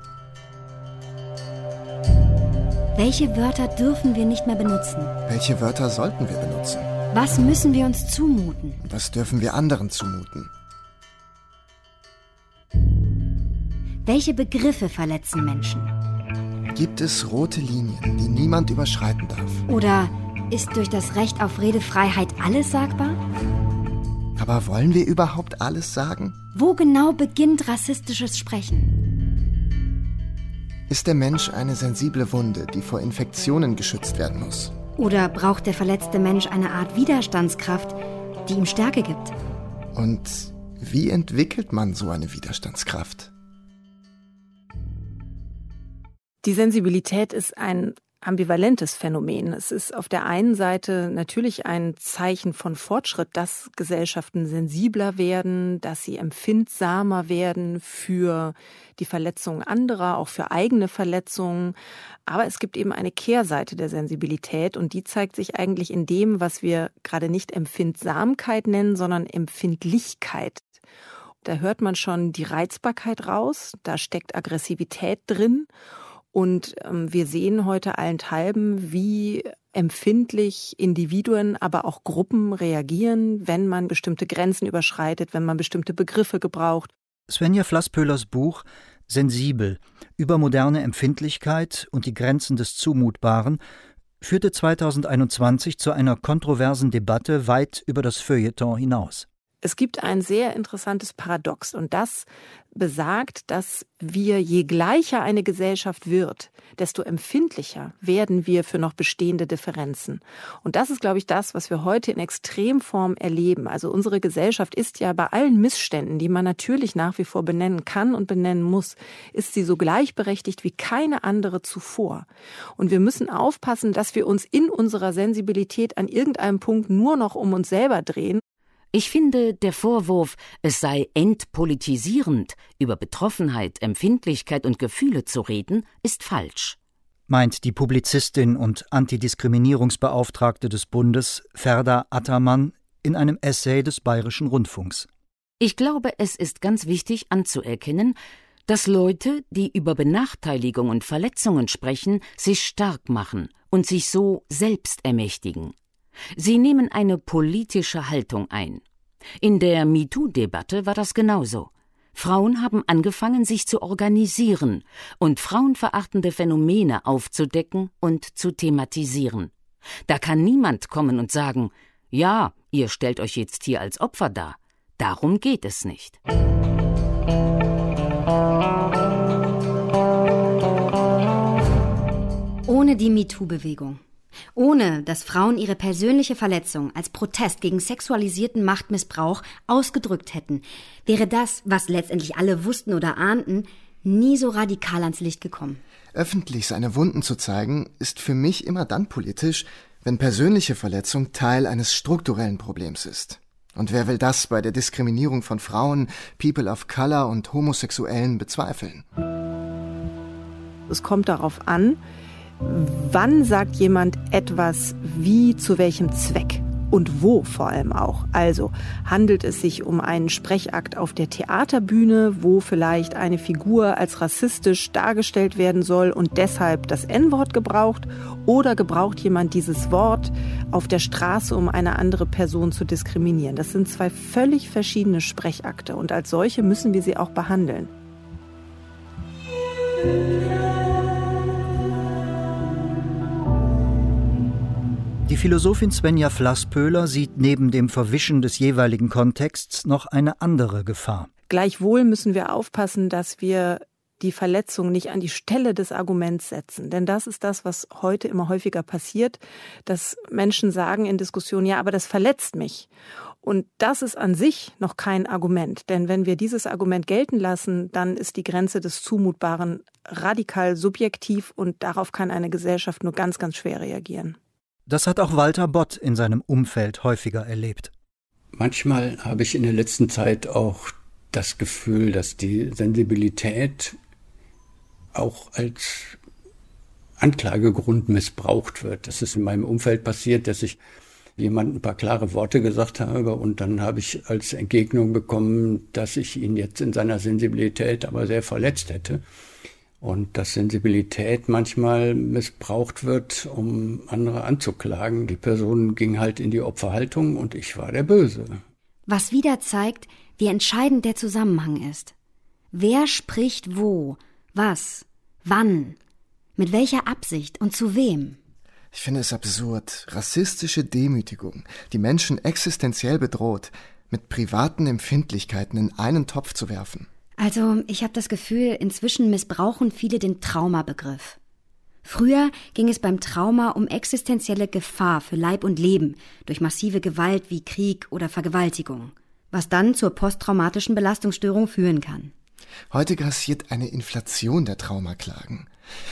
Welche Wörter dürfen wir nicht mehr benutzen? Welche Wörter sollten wir benutzen? Was müssen wir uns zumuten? Was dürfen wir anderen zumuten? Welche Begriffe verletzen Menschen? Gibt es rote Linien, die niemand überschreiten darf? Oder ist durch das Recht auf Redefreiheit alles sagbar? Aber wollen wir überhaupt alles sagen? Wo genau beginnt rassistisches Sprechen? Ist der Mensch eine sensible Wunde, die vor Infektionen geschützt werden muss? Oder braucht der verletzte Mensch eine Art Widerstandskraft, die ihm Stärke gibt? Und wie entwickelt man so eine Widerstandskraft? Die Sensibilität ist ein ambivalentes Phänomen. Es ist auf der einen Seite natürlich ein Zeichen von Fortschritt, dass Gesellschaften sensibler werden, dass sie empfindsamer werden für die Verletzungen anderer, auch für eigene Verletzungen. Aber es gibt eben eine Kehrseite der Sensibilität und die zeigt sich eigentlich in dem, was wir gerade nicht Empfindsamkeit nennen, sondern Empfindlichkeit. Da hört man schon die Reizbarkeit raus, da steckt Aggressivität drin. Und ähm, wir sehen heute allenthalben, wie empfindlich Individuen, aber auch Gruppen reagieren, wenn man bestimmte Grenzen überschreitet, wenn man bestimmte Begriffe gebraucht. Svenja Flasspöhlers Buch Sensibel über moderne Empfindlichkeit und die Grenzen des Zumutbaren führte 2021 zu einer kontroversen Debatte weit über das Feuilleton hinaus. Es gibt ein sehr interessantes Paradox und das besagt, dass wir, je gleicher eine Gesellschaft wird, desto empfindlicher werden wir für noch bestehende Differenzen. Und das ist, glaube ich, das, was wir heute in Extremform erleben. Also unsere Gesellschaft ist ja bei allen Missständen, die man natürlich nach wie vor benennen kann und benennen muss, ist sie so gleichberechtigt wie keine andere zuvor. Und wir müssen aufpassen, dass wir uns in unserer Sensibilität an irgendeinem Punkt nur noch um uns selber drehen ich finde, der Vorwurf, es sei entpolitisierend, über Betroffenheit, Empfindlichkeit und Gefühle zu reden, ist falsch. Meint die Publizistin und Antidiskriminierungsbeauftragte des Bundes Ferda Attermann in einem Essay des Bayerischen Rundfunks. Ich glaube, es ist ganz wichtig anzuerkennen, dass Leute, die über Benachteiligung und Verletzungen sprechen, sich stark machen und sich so selbst ermächtigen. Sie nehmen eine politische Haltung ein. In der MeToo-Debatte war das genauso. Frauen haben angefangen, sich zu organisieren und frauenverachtende Phänomene aufzudecken und zu thematisieren. Da kann niemand kommen und sagen, ja, ihr stellt euch jetzt hier als Opfer dar. Darum geht es nicht. Ohne die MeToo-Bewegung ohne dass Frauen ihre persönliche Verletzung als Protest gegen sexualisierten Machtmissbrauch ausgedrückt hätten, wäre das, was letztendlich alle wussten oder ahnten, nie so radikal ans Licht gekommen. Öffentlich seine Wunden zu zeigen, ist für mich immer dann politisch, wenn persönliche Verletzung Teil eines strukturellen Problems ist. Und wer will das bei der Diskriminierung von Frauen, People of Color und Homosexuellen bezweifeln? Es kommt darauf an, Wann sagt jemand etwas wie, zu welchem Zweck? Und wo vor allem auch. Also handelt es sich um einen Sprechakt auf der Theaterbühne, wo vielleicht eine Figur als rassistisch dargestellt werden soll und deshalb das N-Wort gebraucht, oder gebraucht jemand dieses Wort auf der Straße, um eine andere Person zu diskriminieren. Das sind zwei völlig verschiedene Sprechakte und als solche müssen wir sie auch behandeln. Die Philosophin Svenja Flasspöhler sieht neben dem Verwischen des jeweiligen Kontexts noch eine andere Gefahr. Gleichwohl müssen wir aufpassen, dass wir die Verletzung nicht an die Stelle des Arguments setzen. Denn das ist das, was heute immer häufiger passiert, dass Menschen sagen in Diskussionen, ja, aber das verletzt mich. Und das ist an sich noch kein Argument. Denn wenn wir dieses Argument gelten lassen, dann ist die Grenze des Zumutbaren radikal subjektiv und darauf kann eine Gesellschaft nur ganz, ganz schwer reagieren. Das hat auch Walter Bott in seinem Umfeld häufiger erlebt. Manchmal habe ich in der letzten Zeit auch das Gefühl, dass die Sensibilität auch als Anklagegrund missbraucht wird. Das ist in meinem Umfeld passiert, dass ich jemand ein paar klare Worte gesagt habe und dann habe ich als Entgegnung bekommen, dass ich ihn jetzt in seiner Sensibilität aber sehr verletzt hätte und dass Sensibilität manchmal missbraucht wird, um andere anzuklagen. Die Person ging halt in die Opferhaltung und ich war der Böse. Was wieder zeigt, wie entscheidend der Zusammenhang ist. Wer spricht wo, was, wann, mit welcher Absicht und zu wem? Ich finde es absurd, rassistische Demütigung, die Menschen existenziell bedroht, mit privaten Empfindlichkeiten in einen Topf zu werfen. Also, ich habe das Gefühl, inzwischen missbrauchen viele den Traumabegriff. Früher ging es beim Trauma um existenzielle Gefahr für Leib und Leben durch massive Gewalt wie Krieg oder Vergewaltigung, was dann zur posttraumatischen Belastungsstörung führen kann. Heute grassiert eine Inflation der Traumaklagen.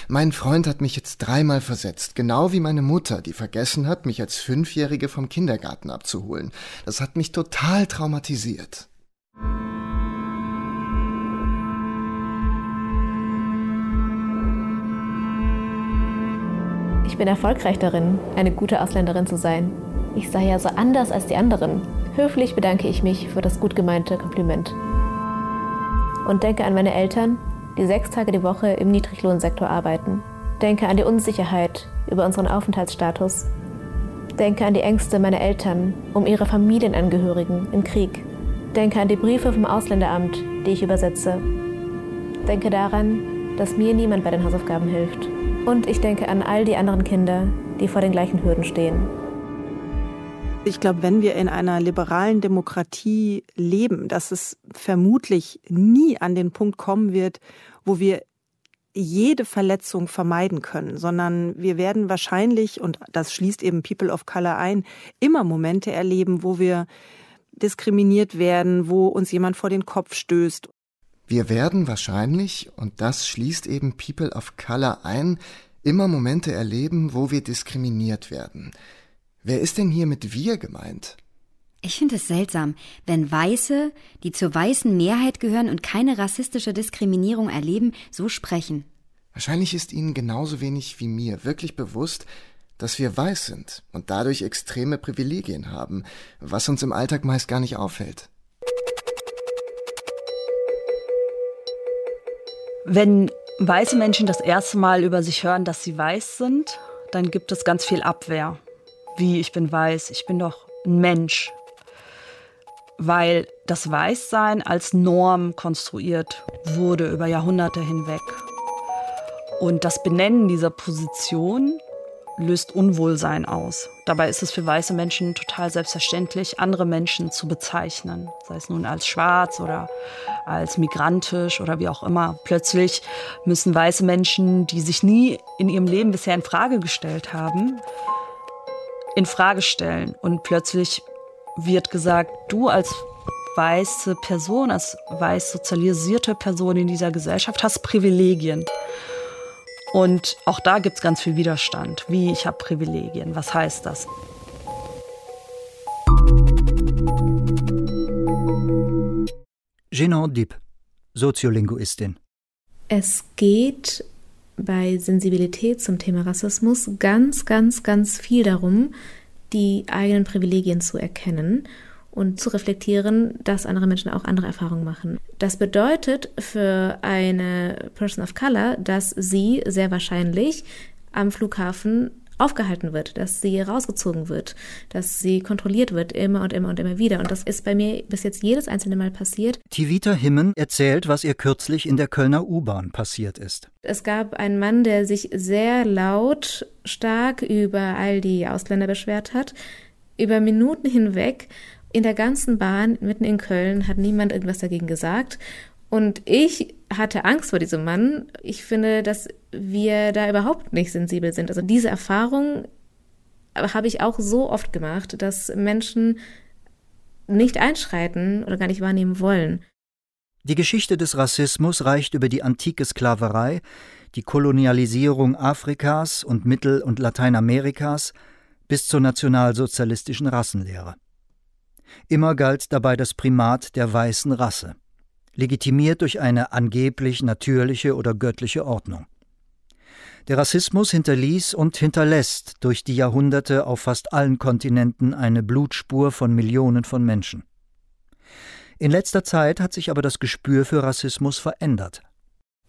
Mein Freund hat mich jetzt dreimal versetzt, genau wie meine Mutter, die vergessen hat, mich als Fünfjährige vom Kindergarten abzuholen. Das hat mich total traumatisiert. Ich bin erfolgreich darin, eine gute Ausländerin zu sein. Ich sei ja so anders als die anderen. Höflich bedanke ich mich für das gut gemeinte Kompliment. Und denke an meine Eltern, die sechs Tage die Woche im Niedriglohnsektor arbeiten. Denke an die Unsicherheit über unseren Aufenthaltsstatus. Denke an die Ängste meiner Eltern um ihre Familienangehörigen im Krieg. Denke an die Briefe vom Ausländeramt, die ich übersetze. Denke daran, dass mir niemand bei den Hausaufgaben hilft. Und ich denke an all die anderen Kinder, die vor den gleichen Hürden stehen. Ich glaube, wenn wir in einer liberalen Demokratie leben, dass es vermutlich nie an den Punkt kommen wird, wo wir jede Verletzung vermeiden können, sondern wir werden wahrscheinlich, und das schließt eben People of Color ein, immer Momente erleben, wo wir diskriminiert werden, wo uns jemand vor den Kopf stößt. Wir werden wahrscheinlich, und das schließt eben People of Color ein, immer Momente erleben, wo wir diskriminiert werden. Wer ist denn hier mit wir gemeint? Ich finde es seltsam, wenn Weiße, die zur weißen Mehrheit gehören und keine rassistische Diskriminierung erleben, so sprechen. Wahrscheinlich ist ihnen genauso wenig wie mir wirklich bewusst, dass wir weiß sind und dadurch extreme Privilegien haben, was uns im Alltag meist gar nicht auffällt. Wenn weiße Menschen das erste Mal über sich hören, dass sie weiß sind, dann gibt es ganz viel Abwehr. Wie, ich bin weiß, ich bin doch ein Mensch. Weil das Weißsein als Norm konstruiert wurde über Jahrhunderte hinweg. Und das Benennen dieser Position löst Unwohlsein aus. Dabei ist es für weiße Menschen total selbstverständlich, andere Menschen zu bezeichnen, sei es nun als schwarz oder als migrantisch oder wie auch immer. Plötzlich müssen weiße Menschen, die sich nie in ihrem Leben bisher in Frage gestellt haben, in Frage stellen und plötzlich wird gesagt, du als weiße Person, als weiß sozialisierte Person in dieser Gesellschaft hast Privilegien. Und auch da gibt es ganz viel Widerstand. Wie, ich habe Privilegien, was heißt das? Jeanne Dipp, Soziolinguistin. Es geht bei Sensibilität zum Thema Rassismus ganz, ganz, ganz viel darum, die eigenen Privilegien zu erkennen und zu reflektieren, dass andere Menschen auch andere Erfahrungen machen. Das bedeutet für eine Person of Color, dass sie sehr wahrscheinlich am Flughafen aufgehalten wird, dass sie rausgezogen wird, dass sie kontrolliert wird, immer und immer und immer wieder. Und das ist bei mir bis jetzt jedes einzelne Mal passiert. Tivita Himmen erzählt, was ihr kürzlich in der Kölner U-Bahn passiert ist. Es gab einen Mann, der sich sehr laut, stark über all die Ausländer beschwert hat, über Minuten hinweg in der ganzen Bahn, mitten in Köln, hat niemand irgendwas dagegen gesagt. Und ich hatte Angst vor diesem Mann. Ich finde, dass wir da überhaupt nicht sensibel sind. Also diese Erfahrung habe ich auch so oft gemacht, dass Menschen nicht einschreiten oder gar nicht wahrnehmen wollen. Die Geschichte des Rassismus reicht über die antike Sklaverei, die Kolonialisierung Afrikas und Mittel- und Lateinamerikas bis zur nationalsozialistischen Rassenlehre. Immer galt dabei das Primat der weißen Rasse, legitimiert durch eine angeblich natürliche oder göttliche Ordnung. Der Rassismus hinterließ und hinterlässt durch die Jahrhunderte auf fast allen Kontinenten eine Blutspur von Millionen von Menschen. In letzter Zeit hat sich aber das Gespür für Rassismus verändert.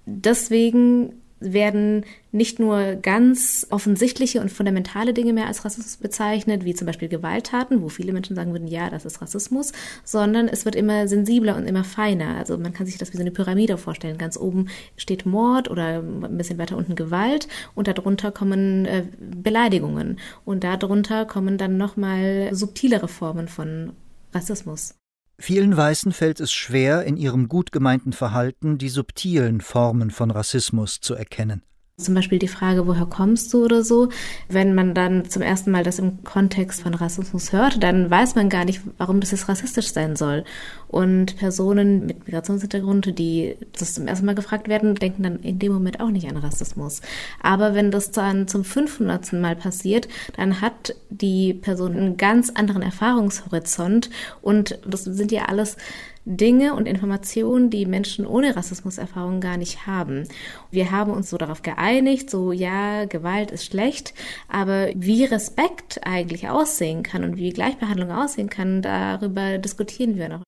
Deswegen werden nicht nur ganz offensichtliche und fundamentale Dinge mehr als Rassismus bezeichnet, wie zum Beispiel Gewalttaten, wo viele Menschen sagen würden, ja, das ist Rassismus, sondern es wird immer sensibler und immer feiner. Also man kann sich das wie so eine Pyramide vorstellen. Ganz oben steht Mord oder ein bisschen weiter unten Gewalt und darunter kommen äh, Beleidigungen und darunter kommen dann nochmal subtilere Formen von Rassismus. Vielen Weißen fällt es schwer, in ihrem gut gemeinten Verhalten die subtilen Formen von Rassismus zu erkennen. Zum Beispiel die Frage, woher kommst du oder so. Wenn man dann zum ersten Mal das im Kontext von Rassismus hört, dann weiß man gar nicht, warum das jetzt rassistisch sein soll. Und Personen mit Migrationshintergrund, die das zum ersten Mal gefragt werden, denken dann in dem Moment auch nicht an Rassismus. Aber wenn das dann zum 500. Mal passiert, dann hat die Person einen ganz anderen Erfahrungshorizont. Und das sind ja alles Dinge und Informationen, die Menschen ohne Rassismuserfahrung gar nicht haben. Wir haben uns so darauf geeinigt, so ja, Gewalt ist schlecht, aber wie Respekt eigentlich aussehen kann und wie Gleichbehandlung aussehen kann, darüber diskutieren wir noch.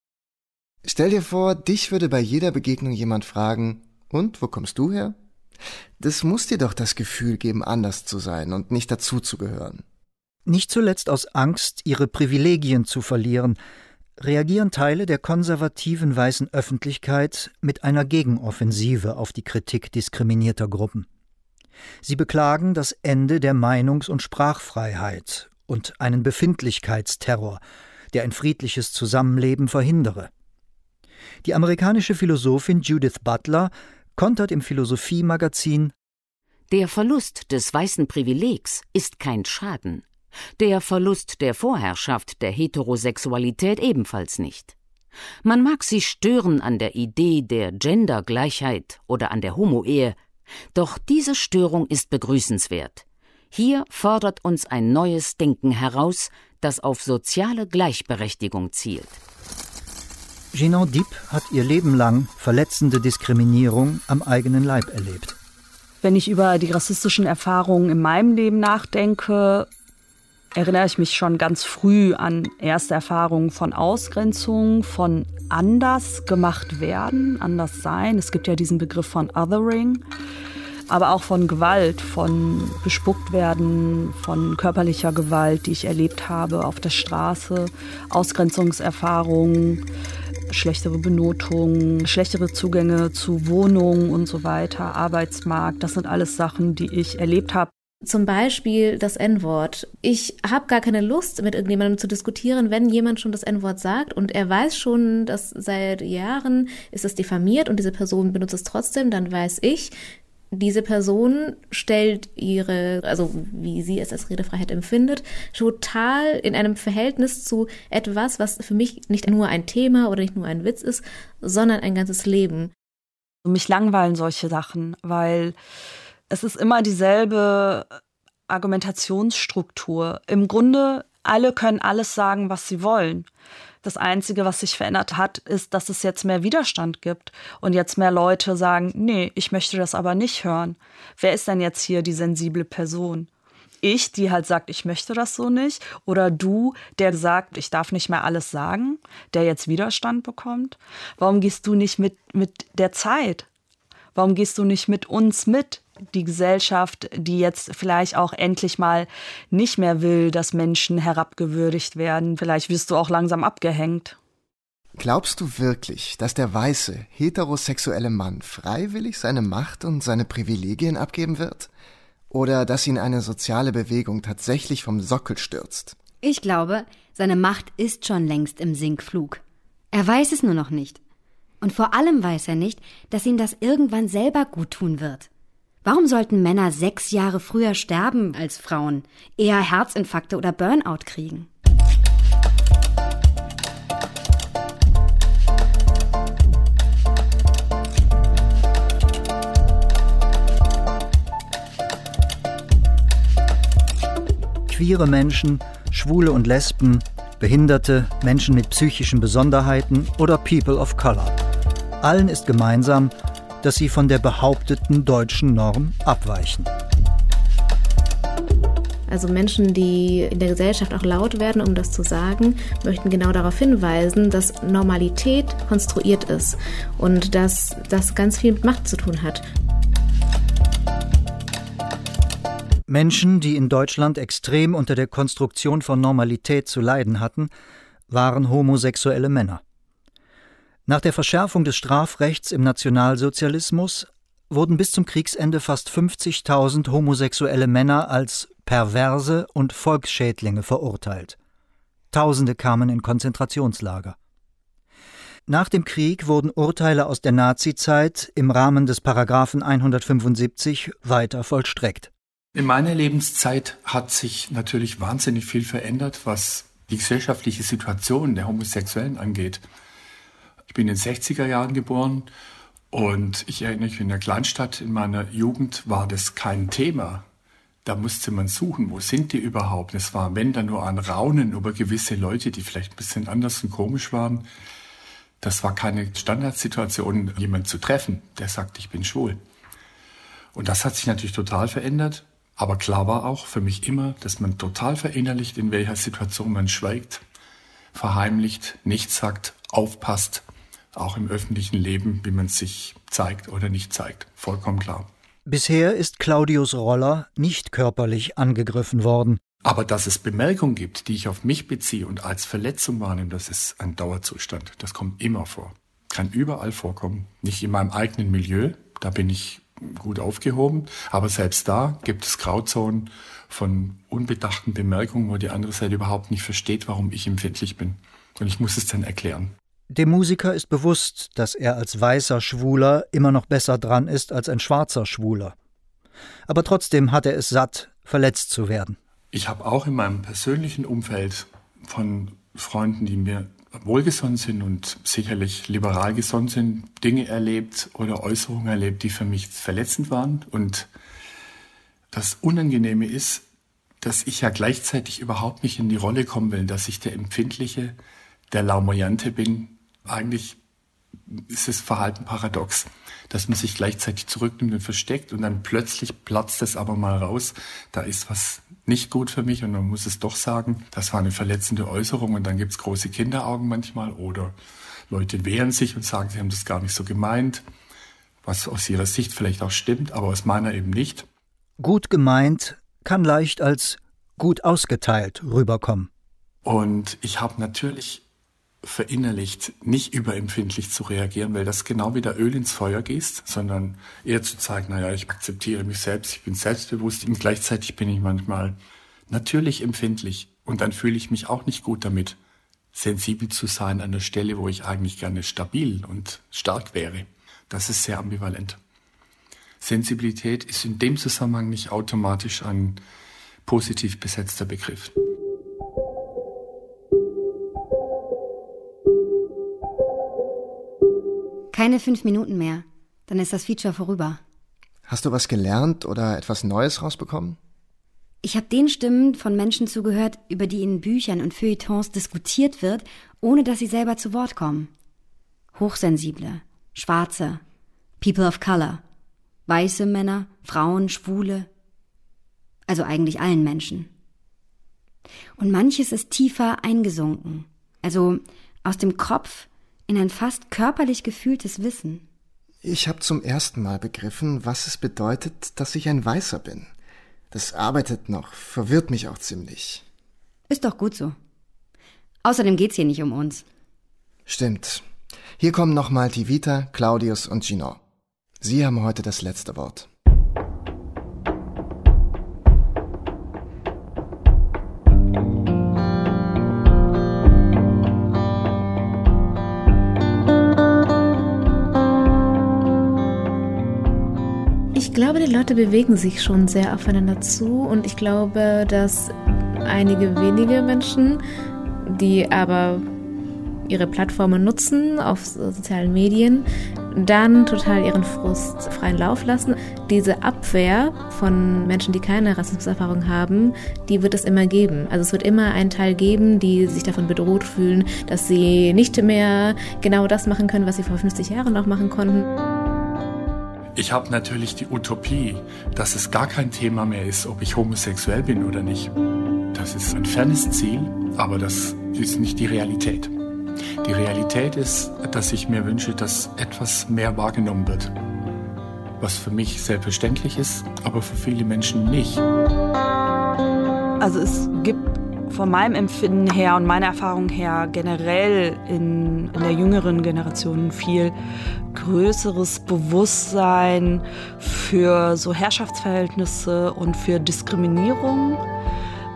Stell dir vor, dich würde bei jeder Begegnung jemand fragen, und wo kommst du her? Das muss dir doch das Gefühl geben, anders zu sein und nicht dazuzugehören. Nicht zuletzt aus Angst, ihre Privilegien zu verlieren, reagieren Teile der konservativen weißen Öffentlichkeit mit einer Gegenoffensive auf die Kritik diskriminierter Gruppen. Sie beklagen das Ende der Meinungs- und Sprachfreiheit und einen Befindlichkeitsterror, der ein friedliches Zusammenleben verhindere. Die amerikanische Philosophin Judith Butler kontert im Philosophie-Magazin Der Verlust des weißen Privilegs ist kein Schaden. Der Verlust der Vorherrschaft der Heterosexualität ebenfalls nicht. Man mag sich stören an der Idee der Gendergleichheit oder an der Homo-Ehe, doch diese Störung ist begrüßenswert. Hier fordert uns ein neues Denken heraus, das auf soziale Gleichberechtigung zielt. Jeanne Diep hat ihr Leben lang verletzende Diskriminierung am eigenen Leib erlebt. Wenn ich über die rassistischen Erfahrungen in meinem Leben nachdenke, erinnere ich mich schon ganz früh an erste Erfahrungen von Ausgrenzung, von anders gemacht werden, anders sein. Es gibt ja diesen Begriff von Othering, aber auch von Gewalt, von bespuckt werden, von körperlicher Gewalt, die ich erlebt habe auf der Straße, Ausgrenzungserfahrungen, schlechtere Benotungen, schlechtere Zugänge zu Wohnungen und so weiter, Arbeitsmarkt. Das sind alles Sachen, die ich erlebt habe. Zum Beispiel das N-Wort. Ich habe gar keine Lust, mit irgendjemandem zu diskutieren, wenn jemand schon das N-Wort sagt und er weiß schon, dass seit Jahren ist es diffamiert und diese Person benutzt es trotzdem, dann weiß ich, diese Person stellt ihre, also wie sie es als Redefreiheit empfindet, total in einem Verhältnis zu etwas, was für mich nicht nur ein Thema oder nicht nur ein Witz ist, sondern ein ganzes Leben. Mich langweilen solche Sachen, weil es ist immer dieselbe Argumentationsstruktur. Im Grunde, alle können alles sagen, was sie wollen. Das Einzige, was sich verändert hat, ist, dass es jetzt mehr Widerstand gibt und jetzt mehr Leute sagen, nee, ich möchte das aber nicht hören. Wer ist denn jetzt hier die sensible Person? Ich, die halt sagt, ich möchte das so nicht, oder du, der sagt, ich darf nicht mehr alles sagen, der jetzt Widerstand bekommt? Warum gehst du nicht mit, mit der Zeit? Warum gehst du nicht mit uns mit? die Gesellschaft, die jetzt vielleicht auch endlich mal nicht mehr will, dass Menschen herabgewürdigt werden. Vielleicht wirst du auch langsam abgehängt. Glaubst du wirklich, dass der weiße, heterosexuelle Mann freiwillig seine Macht und seine Privilegien abgeben wird? Oder dass ihn eine soziale Bewegung tatsächlich vom Sockel stürzt? Ich glaube, seine Macht ist schon längst im Sinkflug. Er weiß es nur noch nicht. Und vor allem weiß er nicht, dass ihm das irgendwann selber gut tun wird. Warum sollten Männer sechs Jahre früher sterben als Frauen, eher Herzinfarkte oder Burnout kriegen? Queere Menschen, Schwule und Lesben, Behinderte, Menschen mit psychischen Besonderheiten oder People of Color. Allen ist gemeinsam, dass sie von der behaupteten deutschen Norm abweichen. Also Menschen, die in der Gesellschaft auch laut werden, um das zu sagen, möchten genau darauf hinweisen, dass Normalität konstruiert ist und dass das ganz viel mit Macht zu tun hat. Menschen, die in Deutschland extrem unter der Konstruktion von Normalität zu leiden hatten, waren homosexuelle Männer. Nach der Verschärfung des Strafrechts im Nationalsozialismus wurden bis zum Kriegsende fast 50.000 homosexuelle Männer als Perverse und Volksschädlinge verurteilt. Tausende kamen in Konzentrationslager. Nach dem Krieg wurden Urteile aus der Nazizeit im Rahmen des Paragraphen 175 weiter vollstreckt. In meiner Lebenszeit hat sich natürlich wahnsinnig viel verändert, was die gesellschaftliche Situation der Homosexuellen angeht. Ich bin in den 60er Jahren geboren und ich erinnere mich, in der Kleinstadt in meiner Jugend war das kein Thema. Da musste man suchen, wo sind die überhaupt? Es war, wenn dann nur ein Raunen über gewisse Leute, die vielleicht ein bisschen anders und komisch waren. Das war keine Standardsituation, jemanden zu treffen, der sagt, ich bin schwul. Und das hat sich natürlich total verändert. Aber klar war auch für mich immer, dass man total verinnerlicht, in welcher Situation man schweigt, verheimlicht, nichts sagt, aufpasst auch im öffentlichen Leben, wie man sich zeigt oder nicht zeigt. Vollkommen klar. Bisher ist Claudius Roller nicht körperlich angegriffen worden. Aber dass es Bemerkungen gibt, die ich auf mich beziehe und als Verletzung wahrnehme, das ist ein Dauerzustand. Das kommt immer vor. Kann überall vorkommen. Nicht in meinem eigenen Milieu, da bin ich gut aufgehoben. Aber selbst da gibt es Grauzonen von unbedachten Bemerkungen, wo die andere Seite überhaupt nicht versteht, warum ich empfindlich bin. Und ich muss es dann erklären. Dem Musiker ist bewusst, dass er als weißer Schwuler immer noch besser dran ist als ein schwarzer Schwuler. Aber trotzdem hat er es satt, verletzt zu werden. Ich habe auch in meinem persönlichen Umfeld von Freunden, die mir wohlgesonnen sind und sicherlich liberal gesonnen sind, Dinge erlebt oder Äußerungen erlebt, die für mich verletzend waren. Und das Unangenehme ist, dass ich ja gleichzeitig überhaupt nicht in die Rolle kommen will, dass ich der Empfindliche, der Laumoyante bin. Eigentlich ist das Verhalten paradox, dass man sich gleichzeitig zurücknimmt und versteckt und dann plötzlich platzt es aber mal raus. Da ist was nicht gut für mich und man muss es doch sagen, das war eine verletzende Äußerung und dann gibt es große Kinderaugen manchmal oder Leute wehren sich und sagen, sie haben das gar nicht so gemeint, was aus ihrer Sicht vielleicht auch stimmt, aber aus meiner eben nicht. Gut gemeint kann leicht als gut ausgeteilt rüberkommen. Und ich habe natürlich verinnerlicht, nicht überempfindlich zu reagieren, weil das genau wie der Öl ins Feuer gießt, sondern eher zu zeigen, naja, ich akzeptiere mich selbst, ich bin selbstbewusst und gleichzeitig bin ich manchmal natürlich empfindlich und dann fühle ich mich auch nicht gut damit, sensibel zu sein an der Stelle, wo ich eigentlich gerne stabil und stark wäre. Das ist sehr ambivalent. Sensibilität ist in dem Zusammenhang nicht automatisch ein positiv besetzter Begriff. Keine fünf Minuten mehr. Dann ist das Feature vorüber. Hast du was gelernt oder etwas Neues rausbekommen? Ich habe den Stimmen von Menschen zugehört, über die in Büchern und Feuilletons diskutiert wird, ohne dass sie selber zu Wort kommen. Hochsensible, Schwarze, People of Color, weiße Männer, Frauen, Schwule, also eigentlich allen Menschen. Und manches ist tiefer eingesunken, also aus dem Kopf in ein fast körperlich gefühltes Wissen. Ich habe zum ersten Mal begriffen, was es bedeutet, dass ich ein Weißer bin. Das arbeitet noch, verwirrt mich auch ziemlich. Ist doch gut so. Außerdem geht's hier nicht um uns. Stimmt. Hier kommen nochmal Tivita, Claudius und Gino. Sie haben heute das letzte Wort. Glaube, die Leute bewegen sich schon sehr aufeinander zu und ich glaube, dass einige wenige Menschen, die aber ihre Plattformen nutzen auf sozialen Medien, dann total ihren Frust freien Lauf lassen. Diese Abwehr von Menschen, die keine Rassismuserfahrung haben, die wird es immer geben. Also es wird immer einen Teil geben, die sich davon bedroht fühlen, dass sie nicht mehr genau das machen können, was sie vor 50 Jahren noch machen konnten. Ich habe natürlich die Utopie, dass es gar kein Thema mehr ist, ob ich homosexuell bin oder nicht. Das ist ein fernes Ziel, aber das ist nicht die Realität. Die Realität ist, dass ich mir wünsche, dass etwas mehr wahrgenommen wird. Was für mich selbstverständlich ist, aber für viele Menschen nicht. Also es gibt von meinem Empfinden her und meiner Erfahrung her generell in, in der jüngeren Generation viel größeres Bewusstsein für so Herrschaftsverhältnisse und für Diskriminierung.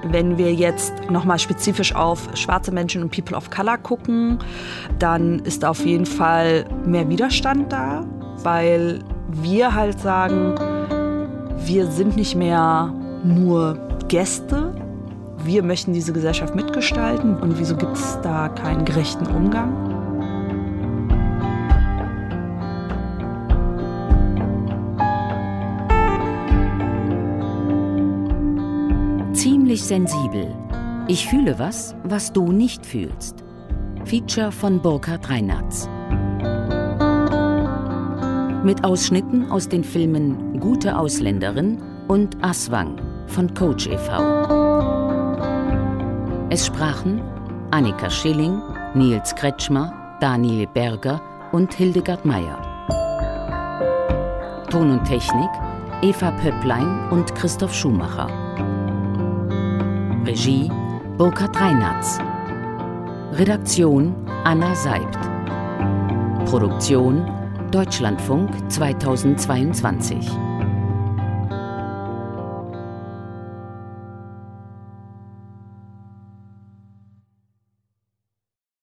Wenn wir jetzt nochmal spezifisch auf schwarze Menschen und People of Color gucken, dann ist auf jeden Fall mehr Widerstand da, weil wir halt sagen, wir sind nicht mehr nur Gäste, wir möchten diese Gesellschaft mitgestalten und wieso gibt es da keinen gerechten Umgang? Ziemlich sensibel. Ich fühle was, was du nicht fühlst. Feature von Burkhard Reinhardt. Mit Ausschnitten aus den Filmen Gute Ausländerin und Aswang von Coach e.V. Es sprachen Annika Schilling, Nils Kretschmer, Daniel Berger und Hildegard Meyer. Ton und Technik Eva Pöpplein und Christoph Schumacher. Regie Burkhard Reinhardt. Redaktion Anna Seibt. Produktion Deutschlandfunk 2022